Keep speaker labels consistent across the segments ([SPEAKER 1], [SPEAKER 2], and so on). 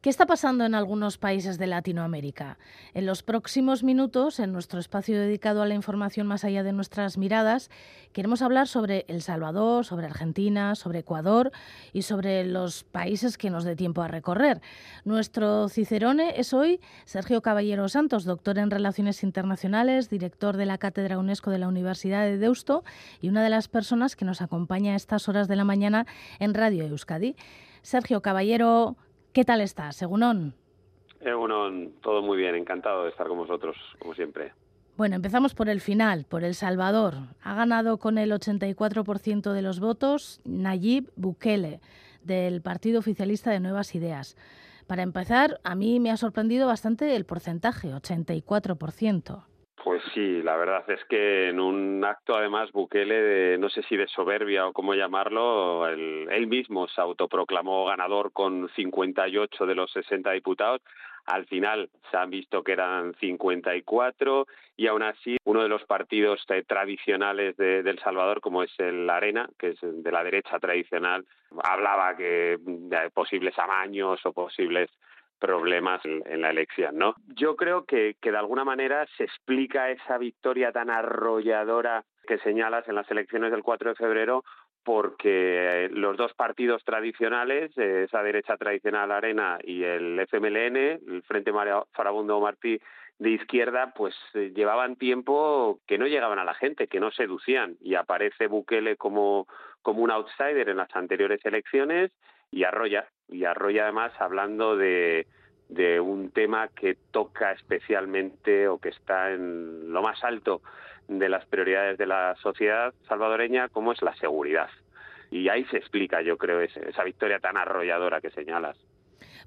[SPEAKER 1] ¿Qué está pasando en algunos países de Latinoamérica? En los próximos minutos, en nuestro espacio dedicado a la información más allá de nuestras miradas, queremos hablar sobre El Salvador, sobre Argentina, sobre Ecuador y sobre los países que nos dé tiempo a recorrer. Nuestro cicerone es hoy Sergio Caballero Santos, doctor en Relaciones Internacionales, director de la Cátedra UNESCO de la Universidad de Deusto y una de las personas que nos acompaña a estas horas de la mañana en Radio Euskadi. Sergio Caballero, ¿Qué tal estás, Segunón?
[SPEAKER 2] Egunon, todo muy bien, encantado de estar con vosotros, como siempre.
[SPEAKER 1] Bueno, empezamos por el final, por El Salvador. Ha ganado con el 84% de los votos Nayib Bukele, del Partido Oficialista de Nuevas Ideas. Para empezar, a mí me ha sorprendido bastante el porcentaje, 84%.
[SPEAKER 2] Pues sí, la verdad es que en un acto además Bukele, de, no sé si de soberbia o cómo llamarlo, él mismo se autoproclamó ganador con 58 de los 60 diputados. Al final se han visto que eran 54 y aún así uno de los partidos eh, tradicionales de, El Salvador, como es el Arena, que es de la derecha tradicional, hablaba que de posibles amaños o posibles problemas en, la elección, ¿no? Yo creo que, que de alguna manera se explica esa victoria tan arrolladora que señalas en las elecciones del 4 de febrero porque los dos partidos tradicionales, esa derecha tradicional Arena y el FMLN, el Frente Farabundo Martí de izquierda, pues eh, llevaban tiempo que no llegaban a la gente, que no seducían. Y aparece Bukele como, como un outsider en las anteriores elecciones y arrolla, y arrolla además hablando de, de un tema que toca especialmente o que está en lo más alto de las prioridades de la sociedad salvadoreña, como es la seguridad. Y ahí se explica, yo creo, esa victoria tan arrolladora que señalas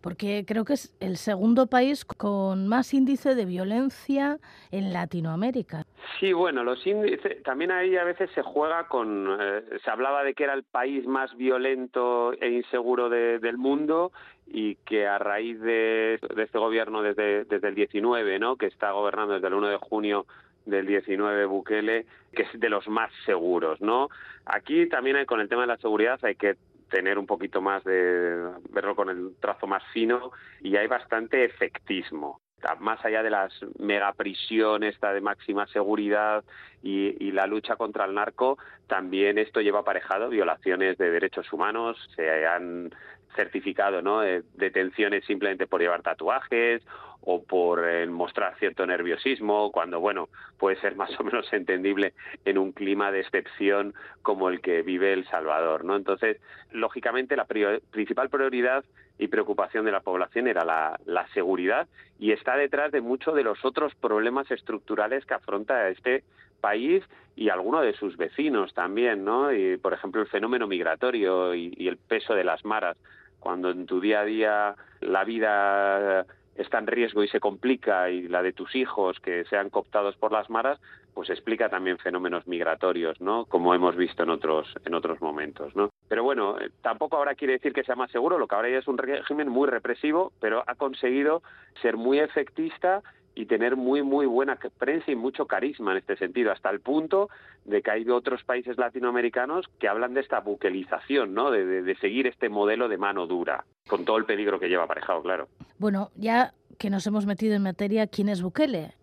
[SPEAKER 1] porque creo que es el segundo país con más índice de violencia en Latinoamérica.
[SPEAKER 2] Sí, bueno, los índices, también ahí a veces se juega con, eh, se hablaba de que era el país más violento e inseguro del mundo y que a raíz de, este gobierno desde, desde el 19, ¿no? que está gobernando desde el 1 de junio del 19 Bukele, que es de los más seguros, ¿no? Aquí también hay, con el tema de la seguridad hay que tener un poquito más de verlo con el trazo más fino y hay bastante efectismo. Más allá de las megaprisiones esta de máxima seguridad y, la lucha contra el narco, también esto lleva aparejado violaciones de derechos humanos, se han certificado ¿no? Detenciones simplemente por llevar tatuajes o por eh, mostrar cierto nerviosismo, cuando, bueno, puede ser más o menos entendible en un clima de excepción como el que vive El Salvador, ¿no? Entonces, lógicamente, la principal prioridad y preocupación de la población era la, seguridad y está detrás de muchos de los otros problemas estructurales que afronta este país y algunos de sus vecinos también, ¿no? Y, por ejemplo, el fenómeno migratorio y el peso de las maras cuando en tu día a día la vida está en riesgo y se complica y la de tus hijos que sean cooptados por las maras, pues explica también fenómenos migratorios, ¿no? Como hemos visto en otros en otros momentos, ¿no? Pero bueno, eh, tampoco ahora quiere decir que sea más seguro, lo que ahora ya es un régimen muy represivo, pero ha conseguido ser muy efectista y tener muy, muy buena prensa y mucho carisma en este sentido, hasta el punto de que hay otros países latinoamericanos que hablan de esta buquelización, ¿no? De, de, seguir este modelo de mano dura, con todo el peligro que lleva aparejado, claro.
[SPEAKER 1] Bueno, ya que nos hemos metido en materia, ¿quién es Bukele?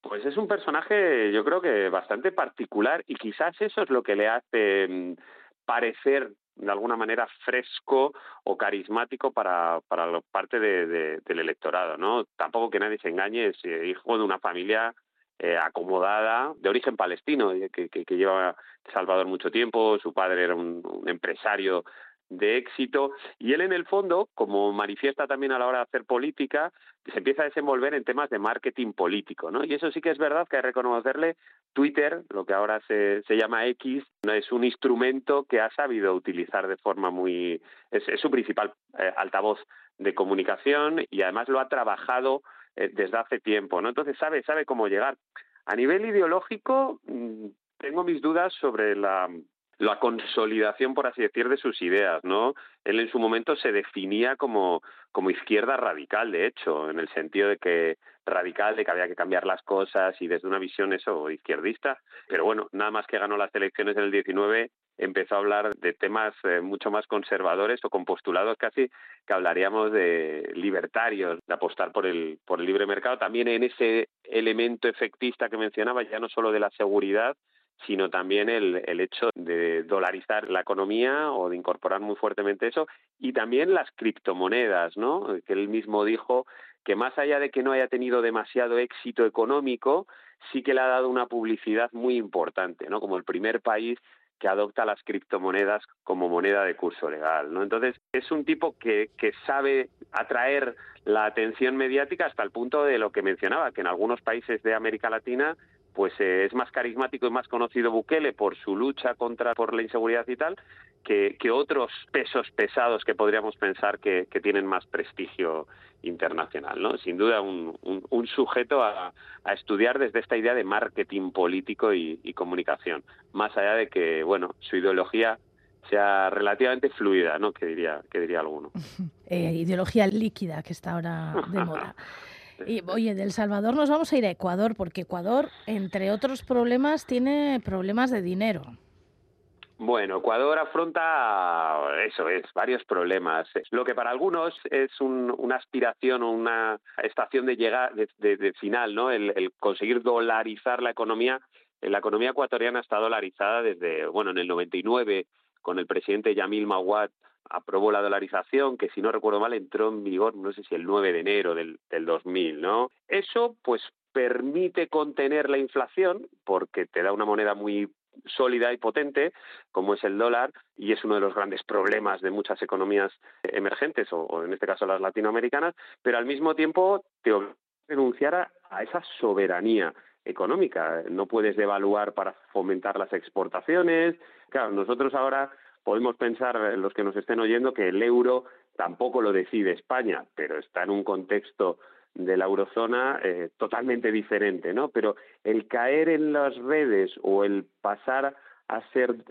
[SPEAKER 2] Pues es un personaje, yo creo que bastante particular y quizás eso es lo que le hace mm, parecer de alguna manera fresco o carismático para, para parte de, del electorado, ¿no? Tampoco que nadie se engañe, es eh, hijo de una familia eh, acomodada, de origen palestino, eh, que, que, que, lleva Salvador mucho tiempo, su padre era un empresario de éxito y él en el fondo, como manifiesta también a la hora de hacer política, se empieza a desenvolver en temas de marketing político, ¿no? Y eso sí que es verdad que hay que reconocerle Twitter, lo que ahora se, se llama X, es un instrumento que ha sabido utilizar de forma muy es, su principal eh, altavoz de comunicación y además lo ha trabajado eh, desde hace tiempo, ¿no? Entonces sabe sabe cómo llegar. A nivel ideológico mm, tengo mis dudas sobre la la consolidación, por así decir, de sus ideas, ¿no? Él en su momento se definía como, como izquierda radical, de hecho, en el sentido de que radical, de que había que cambiar las cosas y desde una visión eso izquierdista. Pero bueno, nada más que ganó las elecciones en el 19, empezó a hablar de temas eh, mucho más conservadores o con postulados casi que hablaríamos de libertarios, de apostar por el, por el libre mercado, también en ese elemento efectista que mencionaba, ya no solo de la seguridad, sino también el, el hecho de dolarizar la economía o de incorporar muy fuertemente eso y también las criptomonedas, ¿no? Que él mismo dijo que más allá de que no haya tenido demasiado éxito económico, sí que le ha dado una publicidad muy importante, ¿no? Como el primer país que adopta las criptomonedas como moneda de curso legal, ¿no? Entonces, es un tipo que, que sabe atraer la atención mediática hasta el punto de lo que mencionaba, que en algunos países de América Latina pues eh, es más carismático y más conocido Bukele por su lucha contra por la inseguridad y tal que, que otros pesos pesados que podríamos pensar que, que, tienen más prestigio internacional, ¿no? Sin duda un, un, un sujeto a, a, estudiar desde esta idea de marketing político y, y comunicación, más allá de que, bueno, su ideología sea relativamente fluida, ¿no? Que diría, que diría alguno.
[SPEAKER 1] Eh, ideología líquida que está ahora de moda. Oye, del Salvador nos vamos a ir a Ecuador, porque Ecuador, entre otros problemas, tiene problemas de dinero.
[SPEAKER 2] Bueno, Ecuador afronta eso, es varios problemas. Lo que para algunos es un, una aspiración o una estación de de, de final, ¿no? El, el, conseguir dolarizar la economía. La economía ecuatoriana está dolarizada desde, bueno, en el 99 con el presidente Yamil Mawad aprobó la dolarización, que si no recuerdo mal entró en vigor, no sé si el 9 de enero del, del 2000, ¿no? Eso, pues, permite contener la inflación, porque te da una moneda muy sólida y potente, como es el dólar, y es uno de los grandes problemas de muchas economías emergentes, o, en este caso las latinoamericanas, pero al mismo tiempo te renunciar a, a esa soberanía económica. No puedes devaluar para fomentar las exportaciones. Claro, nosotros ahora podemos pensar, los que nos estén oyendo, que el euro tampoco lo decide España, pero está en un contexto de la eurozona eh, totalmente diferente, ¿no? Pero el caer en las redes o el pasar a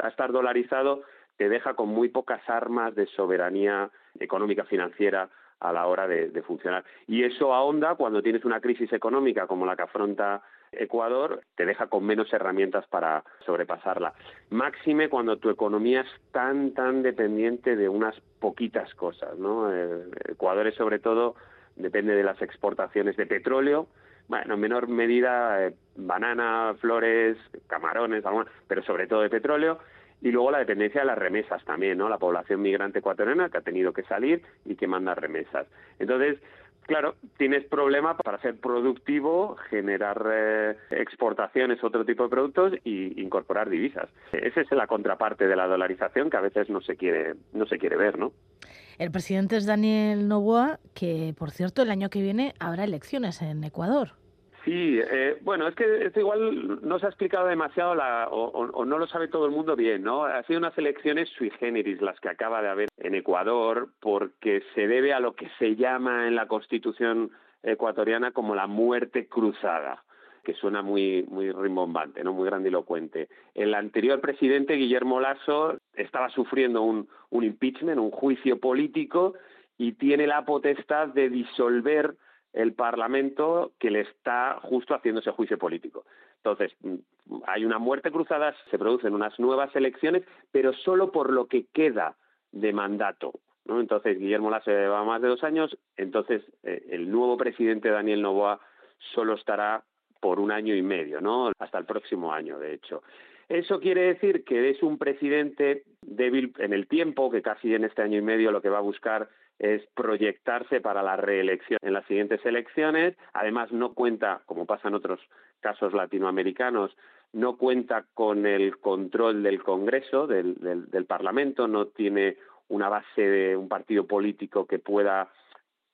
[SPEAKER 2] estar dolarizado te deja con muy pocas armas de soberanía económica financiera a la hora de, de funcionar. Y eso ahonda cuando tienes una crisis económica como la que afronta Ecuador te deja con menos herramientas para sobrepasarla. Máxime cuando tu economía es tan, tan dependiente de unas poquitas cosas, ¿no? Eh, Ecuador es sobre todo depende de las exportaciones de petróleo, bueno, en menor medida eh, banana, flores, camarones, alguna, pero sobre todo de petróleo, y luego la dependencia de las remesas también, ¿no? La población migrante ecuatoriana que ha tenido que salir y que manda remesas. Entonces, Claro, tienes problemas para ser productivo, generar eh, exportaciones, otro tipo de productos y incorporar divisas. Esa es la contraparte de la dolarización que a veces no se quiere, no se quiere ver, ¿no?
[SPEAKER 1] El presidente es Daniel Noboa, que por cierto el año que viene habrá elecciones en Ecuador.
[SPEAKER 2] Sí, eh, bueno, es que esto igual no se ha explicado demasiado la, o, o, no lo sabe todo el mundo bien, ¿no? Ha sido unas elecciones sui generis las que acaba de haber en Ecuador porque se debe a lo que se llama en la Constitución ecuatoriana como la muerte cruzada que suena muy muy rimbombante, no muy grandilocuente. El anterior presidente Guillermo Lasso estaba sufriendo un, un impeachment, un juicio político y tiene la potestad de disolver el Parlamento que le está justo haciendo ese juicio político. Entonces, hay una muerte cruzada, se producen unas nuevas elecciones, pero solo por lo que queda de mandato. Entonces, Guillermo Lasso lleva más de dos años, entonces eh, el nuevo presidente Daniel Novoa solo estará por un año y medio, ¿no? Hasta el próximo año, de hecho. Eso quiere decir que es un presidente débil en el tiempo, que casi en este año y medio lo que va a buscar es proyectarse para la reelección en las siguientes elecciones. Además, no cuenta, como pasa en otros casos latinoamericanos, no cuenta con el control del Congreso, del, del, del Parlamento, no tiene una base de un partido político que pueda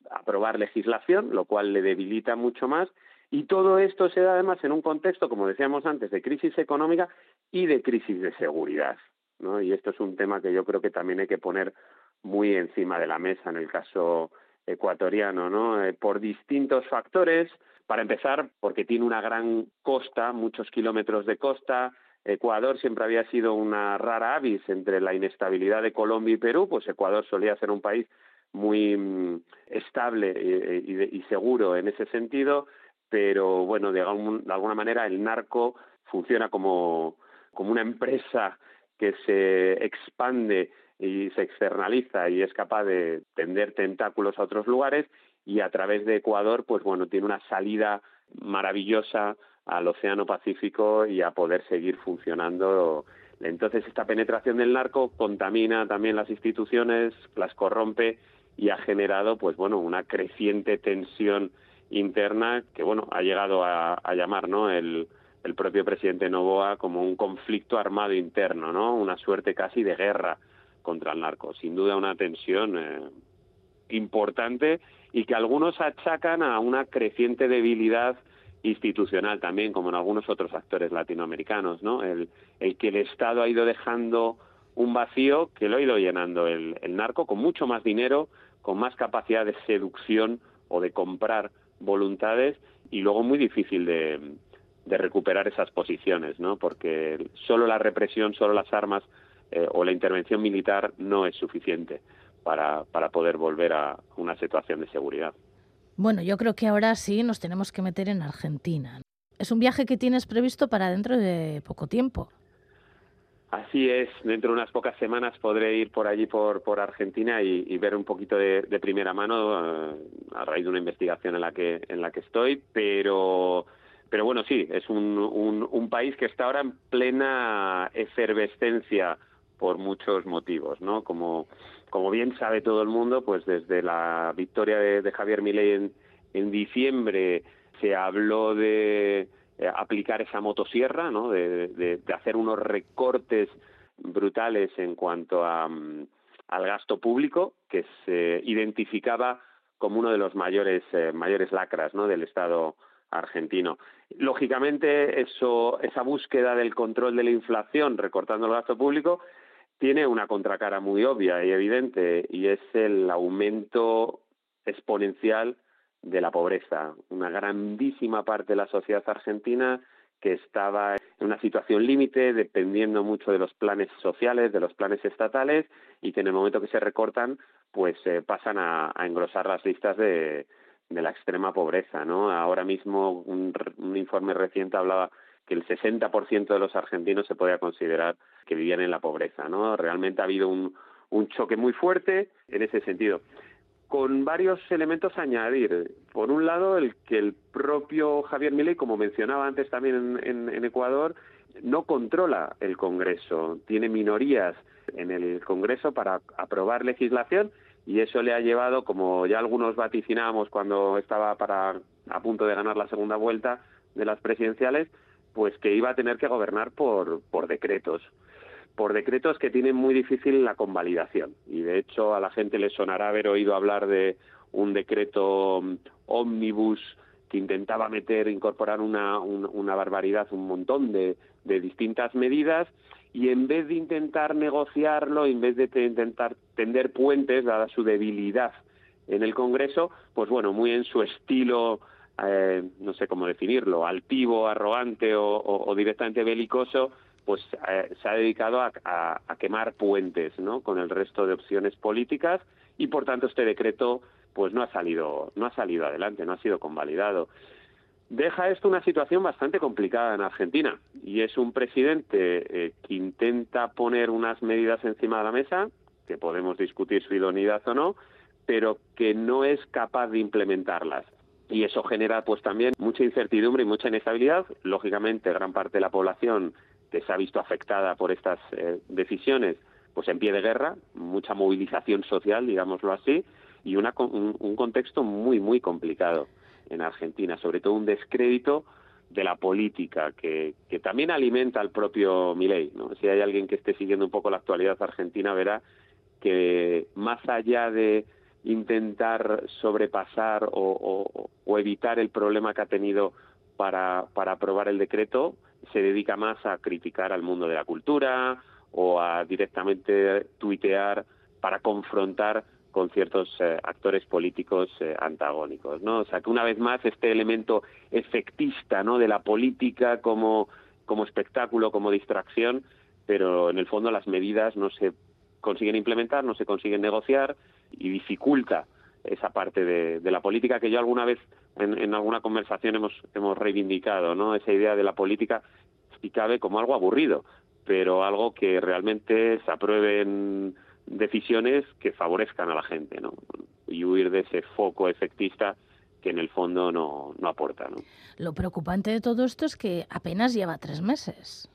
[SPEAKER 2] aprobar legislación, lo cual le debilita mucho más. Y todo esto se da además en un contexto, como decíamos antes, de crisis económica y de crisis de seguridad. ¿no? Y esto es un tema que yo creo que también hay que poner muy encima de la mesa en el caso ecuatoriano, ¿no? Eh, por distintos factores. Para empezar, porque tiene una gran costa, muchos kilómetros de costa. Ecuador siempre había sido una rara avis entre la inestabilidad de Colombia y Perú, pues Ecuador solía ser un país muy mm, estable y, y, y, seguro en ese sentido, pero bueno, de, de alguna manera el narco funciona como, como una empresa que se expande y se externaliza y es capaz de tender tentáculos a otros lugares y a través de Ecuador, pues bueno, tiene una salida maravillosa al Océano Pacífico y a poder seguir funcionando. Entonces esta penetración del narco contamina también las instituciones, las corrompe y ha generado, pues bueno, una creciente tensión interna que bueno ha llegado a, llamar, ¿no? El, el propio presidente Novoa como un conflicto armado interno, ¿no? Una suerte casi de guerra contra el narco. Sin duda una tensión eh, importante y que algunos achacan a una creciente debilidad institucional también, como en algunos otros actores latinoamericanos, ¿no? El, que el Estado ha ido dejando un vacío que lo ha ido llenando el, el narco con mucho más dinero, con más capacidad de seducción o de comprar voluntades y luego muy difícil de, de recuperar esas posiciones, ¿no? Porque solo la represión, solo las armas eh, o la intervención militar no es suficiente para, para poder volver a una situación de seguridad.
[SPEAKER 1] Bueno, yo creo que ahora sí nos tenemos que meter en Argentina. Es un viaje que tienes previsto para dentro de poco tiempo.
[SPEAKER 2] Así es, dentro de unas pocas semanas podré ir por allí, por, por Argentina, y, ver un poquito de, primera mano eh, a raíz de una investigación en la que, en la que estoy, pero pero bueno, sí, es un, un, país que está ahora en plena efervescencia por muchos motivos, ¿no? Como, como bien sabe todo el mundo, pues desde la victoria de, Javier Milei en, en diciembre se habló de eh, aplicar esa motosierra, ¿no? De, de, hacer unos recortes brutales en cuanto a, mm, al gasto público que se identificaba como uno de los mayores eh, mayores lacras. Del Estado argentino. Lógicamente, eso, esa búsqueda del control de la inflación, recortando el gasto público, tiene una contracara muy obvia y evidente, y es el aumento exponencial de la pobreza. Una grandísima parte de la sociedad argentina que estaba en una situación límite, dependiendo mucho de los planes sociales, de los planes estatales, y que en el momento que se recortan, pues eh, pasan a engrosar las listas de, la extrema pobreza, ¿no? Ahora mismo un, informe reciente hablaba que el 60% de los argentinos se podía considerar que vivían en la pobreza, ¿no? Realmente ha habido un, choque muy fuerte en ese sentido con varios elementos a añadir. Por un lado, el que el propio Javier Milei, como mencionaba antes también en, Ecuador, no controla el Congreso, tiene minorías en el Congreso para aprobar legislación y eso le ha llevado, como ya algunos vaticinábamos cuando estaba para a punto de ganar la segunda vuelta de las presidenciales, pues que iba a tener que gobernar por, por decretos, por decretos que tienen muy difícil la convalidación. Y de hecho a la gente le sonará haber oído hablar de un decreto ómnibus que intentaba meter, incorporar una, una barbaridad, un montón de, de distintas medidas y en vez de intentar negociarlo, en vez de intentar tender puentes, dada su debilidad en el Congreso, pues bueno, muy en su estilo, eh, no sé cómo definirlo, altivo, arrogante o, directamente belicoso, pues eh, se ha dedicado a, quemar puentes, ¿no? Con el resto de opciones políticas y por tanto este decreto, pues no ha salido, no ha salido adelante, no ha sido convalidado deja esto una situación bastante complicada en Argentina y es un presidente eh, que intenta poner unas medidas encima de la mesa, que podemos discutir su idoneidad o no, pero que no es capaz de implementarlas. Y eso genera pues también mucha incertidumbre y mucha inestabilidad. Lógicamente, gran parte de la población que se ha visto afectada por estas eh, decisiones, pues en pie de guerra, mucha movilización social, digámoslo así, y una, un contexto muy, muy complicado en Argentina, sobre todo un descrédito de la política que, que también alimenta al propio Milei. ¿no? Si hay alguien que esté siguiendo un poco la actualidad argentina, verá que más allá de intentar sobrepasar o, o, evitar el problema que ha tenido para, para aprobar el decreto, se dedica más a criticar al mundo de la cultura o a directamente tuitear para confrontar con ciertos eh, actores políticos eh, antagónicos, ¿no? O sea, que una vez más este elemento efectista, ¿no? De la política como, como espectáculo, como distracción, pero en el fondo las medidas no se consiguen implementar, no se consiguen negociar y dificulta esa parte de, la política que yo alguna vez en, en, alguna conversación hemos, hemos reivindicado, ¿no? Esa idea de la política, si cabe, como algo aburrido, pero algo que realmente se aprueben decisiones que favorezcan a la gente, ¿no? Y huir de ese foco efectista que en el fondo no, no aporta, ¿no?
[SPEAKER 1] Lo preocupante de todo esto es que apenas lleva tres meses.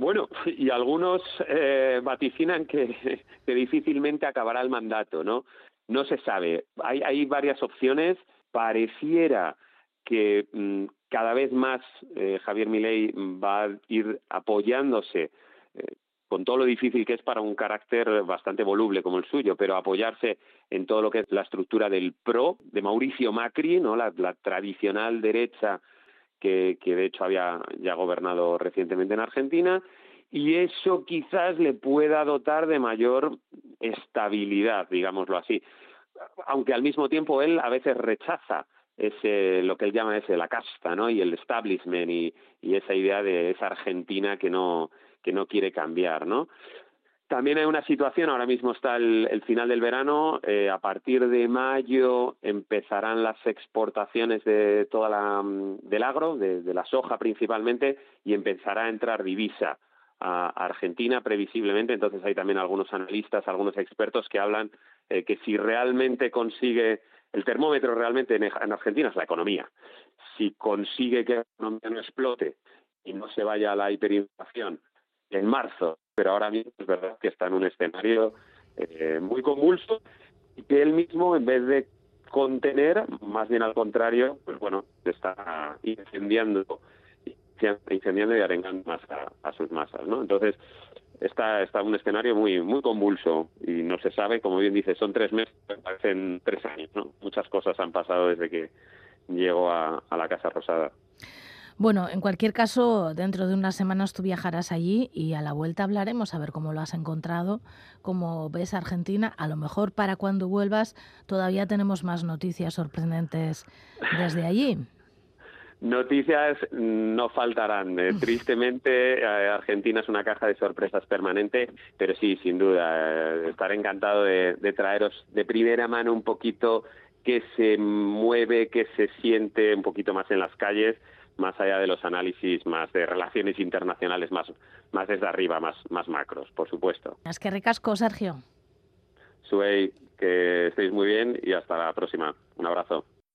[SPEAKER 2] Bueno, y algunos eh, vaticinan que, difícilmente acabará el mandato, ¿no? No se sabe. Hay, hay varias opciones. Pareciera que mm, cada vez más eh, Javier Milei va a ir apoyándose eh, con todo lo difícil que es para un carácter bastante voluble como el suyo, pero apoyarse en todo lo que es la estructura del PRO, de Mauricio Macri, ¿no? la, tradicional derecha que, de hecho había ya gobernado recientemente en Argentina, y eso quizás le pueda dotar de mayor estabilidad, digámoslo así, aunque al mismo tiempo él a veces rechaza ese lo que él llama ese la casta, ¿no? Y el establishment y, y esa idea de esa Argentina que no que no quiere cambiar, ¿no? También hay una situación, ahora mismo está el, final del verano, eh, a partir de mayo empezarán las exportaciones de toda la, del agro, de, la soja principalmente, y empezará a entrar divisa a Argentina previsiblemente. Entonces hay también algunos analistas, algunos expertos que hablan eh, que si realmente consigue, el termómetro realmente en, en Argentina es la economía. Si consigue que la economía no explote y no se vaya a la hiperinflación en marzo, pero ahora mismo es verdad que está en un escenario eh, muy convulso y que él mismo, en vez de contener, más bien al contrario, pues bueno, está incendiando, incendiando y arengando más a, sus masas, ¿no? Entonces, está, está un escenario muy, muy convulso y no se sabe, como bien dice, son tres meses, parecen tres años, ¿no? Muchas cosas han pasado desde que llegó a la Casa Rosada.
[SPEAKER 1] Bueno, en cualquier caso, dentro de unas semanas tú viajarás allí y a la vuelta hablaremos a ver cómo lo has encontrado, cómo ves Argentina. A lo mejor para cuando vuelvas todavía tenemos más noticias sorprendentes desde allí.
[SPEAKER 2] Noticias no faltarán. Eh, tristemente, eh, Argentina es una caja de sorpresas permanente, pero sí, sin duda, eh, estaré encantado de, de traeros de primera mano un poquito que se mueve, que se siente un poquito más en las calles más allá de los análisis más de relaciones internacionales, más, más desde arriba, más, más macros, por supuesto.
[SPEAKER 1] Es que ricasco, Sergio.
[SPEAKER 2] Suey, que estéis muy bien y hasta la próxima. Un abrazo.